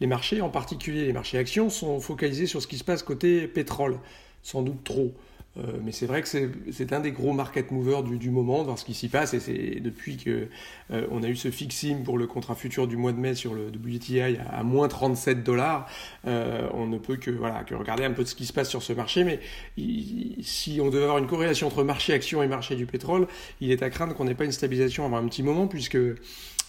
les marchés, en particulier les marchés actions, sont focalisés sur ce qui se passe côté pétrole, sans doute trop. Euh, mais c'est vrai que c'est un des gros market movers du, moment, de voir ce qui s'y passe. Et c'est depuis que euh, on a eu ce fixing pour le contrat futur du mois de mai sur le WTI à, moins 37 dollars, euh, on ne peut que, voilà, que regarder un peu de ce qui se passe sur ce marché. Mais si on devait avoir une corrélation entre marché action et marché du pétrole, il est à craindre qu'on n'ait pas une stabilisation avant un petit moment, puisque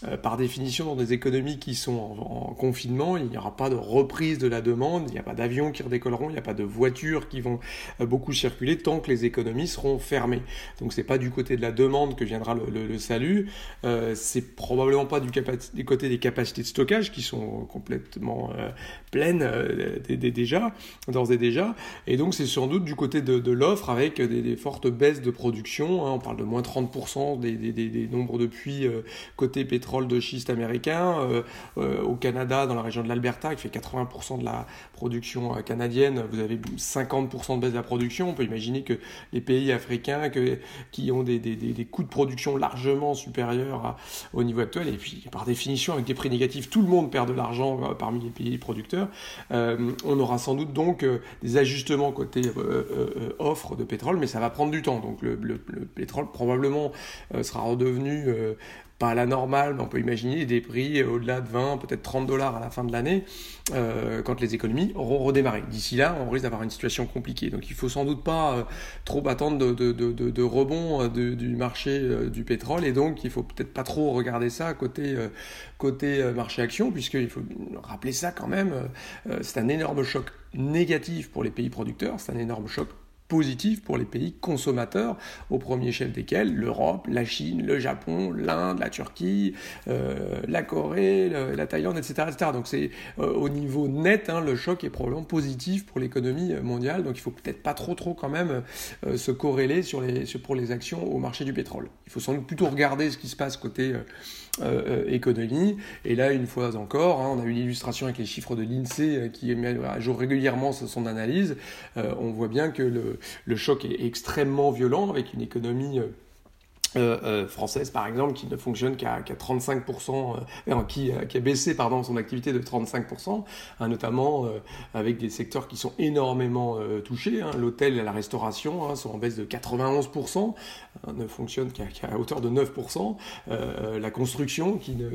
euh, par définition, dans des économies qui sont en, confinement, il n'y aura pas de reprise de la demande, il n'y a pas d'avions qui redécolleront, il n'y a pas de voitures qui vont beaucoup circuler tant que les économies seront fermées. Donc c'est pas du côté de la demande que viendra le, salut, euh, c'est probablement pas du, côté des capacités de stockage qui sont complètement pleines déjà, d'ores et déjà, et donc c'est sans doute du côté de, l'offre avec des, fortes baisses de production, hein. on parle de moins 30% des, des, nombres de puits côté pétrole de schiste américain, euh, euh, au Canada, dans la région de l'Alberta, qui fait 80% de la production euh, canadienne, vous avez 50% de baisse de la production. On peut imaginer que les pays africains qui ont des, coûts de production largement supérieurs au niveau actuel, et puis par définition, avec des prix négatifs, tout le monde perd de l'argent parmi les pays producteurs, on aura sans doute donc des ajustements côté offre de pétrole, mais ça va prendre du temps. Donc le, le pétrole probablement sera redevenu pas à la normale, mais on peut imaginer des prix au-delà de 20, peut-être 30 dollars à la fin de l'année, euh, quand les économies auront redémarré. D'ici là, on risque d'avoir une situation compliquée. Donc il faut sans doute pas euh, trop attendre de, rebond euh, du marché du pétrole, et donc il faut peut-être pas trop regarder ça côté, côté marché action, puisqu'il faut rappeler ça quand même, c'est un énorme choc négatif pour les pays producteurs, c'est un énorme choc positif pour les pays consommateurs, au premier chef desquels l'Europe, la Chine, le Japon, l'Inde, la Turquie, euh, la Corée, la Thaïlande, etc. etc. Donc c'est euh, au niveau net, hein, le choc est probablement positif pour l'économie mondiale. Donc il faut peut-être pas trop trop quand même euh, se corréler sur les, pour les actions au marché du pétrole. Il faut sans doute plutôt regarder ce qui se passe côté économie. Et là, une fois encore, hein, on a une illustration avec les chiffres de l'INSEE qui met à jour régulièrement son analyse. on voit bien que le, le choc est extrêmement violent avec une économie euh, euh, française par exemple qui ne fonctionne qu'à 35%, euh, qui, qui, a baissé pardon, son activité de 35%, hein, notamment avec des secteurs qui sont énormément touchés. Hein. L'hôtel et la restauration hein, sont en baisse de 91%, ne fonctionne qu'à hauteur de 9%. la construction qui ne,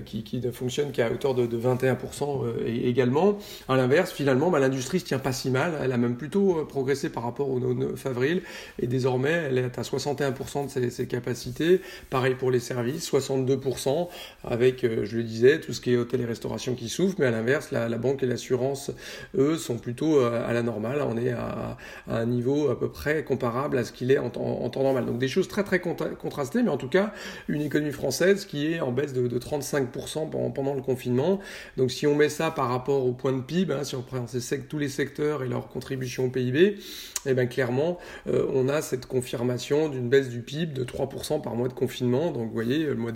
qui qui, ne fonctionne qu'à hauteur de, de 21% également. À l'inverse, finalement, bah, l'industrie se tient pas si mal. Elle a même plutôt progressé par rapport au 9 avril et désormais elle est à 61% de ses, capacités. Pareil pour les services, 62%, avec, euh, je le disais, tout ce qui est hôtel et restauration qui souffre, mais à l'inverse, la, banque et l'assurance, eux, sont plutôt euh, à la normale. On est à, un niveau à peu près comparable à ce qu'il est en, temps normal. Donc des choses très très contrastées, mais en tout cas, une économie française qui est en baisse de, 35% pendant, le confinement. Donc si on met ça par rapport au point de PIB, hein, si on prend tous les secteurs et leur contribution au PIB, eh bien clairement, euh, on a cette confirmation d'une baisse du De 3% par mois de confinement. Donc vous voyez, le mois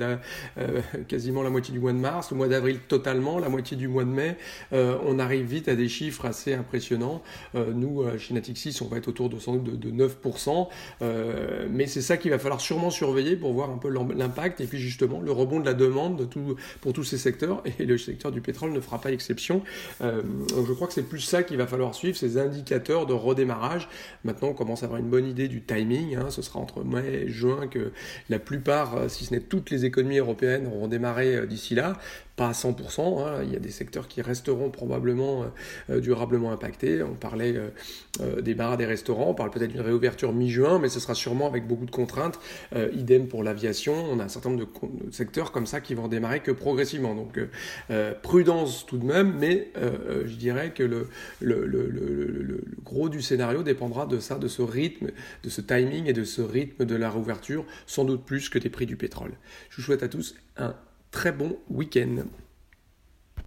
euh, quasiment la moitié du mois de mars, le mois d'avril totalement, la moitié du mois de mai. Euh, on arrive vite à des chiffres assez impressionnants. Euh, nous, chez Natixis, on va être autour de de, 9%. mais c'est ça qu'il va falloir sûrement surveiller pour voir un peu l'impact et puis justement le rebond de la demande de tout, pour tous ces secteurs. Et le secteur du pétrole ne fera pas exception. donc je crois que c'est plus ça qu'il va falloir suivre, ces indicateurs de redémarrage. Maintenant, on commence à avoir une bonne idée du timing. Hein. ce sera entre mai juin que la plupart, euh, si ce n'est toutes les économies européennes, auront démarré euh, d'ici là pas à 100%, hein. il y a des secteurs qui resteront probablement euh, durablement impactés. On parlait des bars, des restaurants, on parle peut-être d'une réouverture mi-juin, mais ce sera sûrement avec beaucoup de contraintes. idem pour l'aviation, on a un certain nombre de, secteurs comme ça qui vont démarrer que progressivement. Donc prudence tout de même, mais je dirais que le, le, gros du scénario dépendra de ça, de ce rythme, de ce timing et de ce rythme de la réouverture, sans doute plus que des prix du pétrole. Je vous souhaite à tous un très bon week-end.